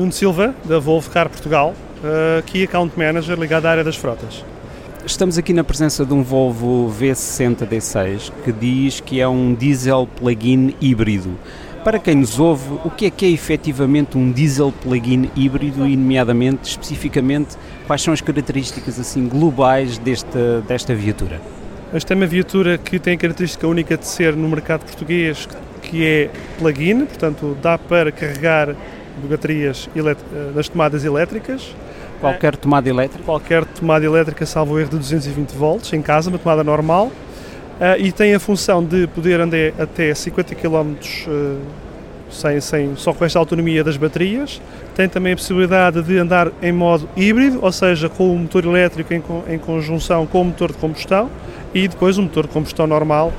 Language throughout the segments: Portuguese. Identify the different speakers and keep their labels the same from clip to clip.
Speaker 1: Nuno Silva, da Volvo Car Portugal, uh, Key Account Manager ligado à área das frotas.
Speaker 2: Estamos aqui na presença de um Volvo V60 D6 que diz que é um diesel plug-in híbrido. Para quem nos ouve, o que é que é efetivamente um diesel plug-in híbrido e, nomeadamente, especificamente, quais são as características assim globais desta, desta viatura?
Speaker 1: Esta é uma viatura que tem a característica única de ser no mercado português, que é plug-in, portanto dá para carregar baterias nas tomadas elétricas.
Speaker 2: Qualquer tomada elétrica?
Speaker 1: Qualquer tomada elétrica, salvo erro, de 220 volts em casa, uma tomada normal. Uh, e tem a função de poder andar até 50 km uh, sem, sem, só com esta autonomia das baterias. Tem também a possibilidade de andar em modo híbrido, ou seja, com o motor elétrico em, em conjunção com o motor de combustão e depois o motor de combustão normal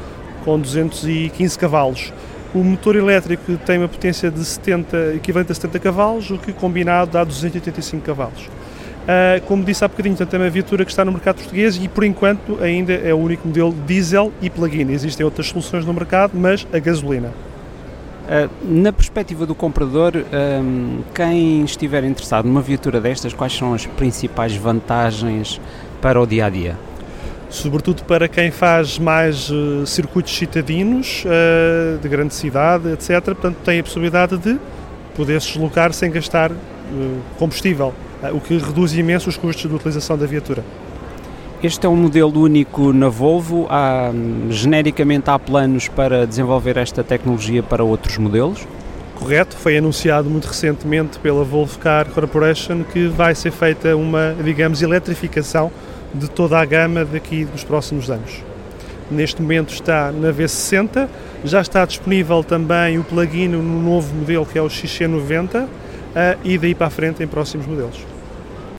Speaker 1: com 215 cavalos. O motor elétrico tem uma potência de 70, equivalente a 70 cavalos, o que combinado dá 285 cavalos. Uh, como disse há bocadinho, portanto, é uma viatura que está no mercado português e, por enquanto, ainda é o único modelo diesel e plug-in. Existem outras soluções no mercado, mas a gasolina.
Speaker 2: Uh, na perspectiva do comprador, um, quem estiver interessado numa viatura destas, quais são as principais vantagens para o dia a dia?
Speaker 1: Sobretudo para quem faz mais uh, circuitos citadinos, de grande cidade, etc. Portanto, tem a possibilidade de poder se deslocar sem gastar combustível o que reduz imenso os custos de utilização da viatura.
Speaker 2: Este é um modelo único na Volvo. Há, genericamente há planos para desenvolver esta tecnologia para outros modelos?
Speaker 1: Correto, foi anunciado muito recentemente pela Volvo Car Corporation que vai ser feita uma, digamos, eletrificação de toda a gama daqui dos próximos anos. Neste momento está na V60, já está disponível também o plug-in no novo modelo que é o XC90 uh, e daí para a frente em próximos modelos.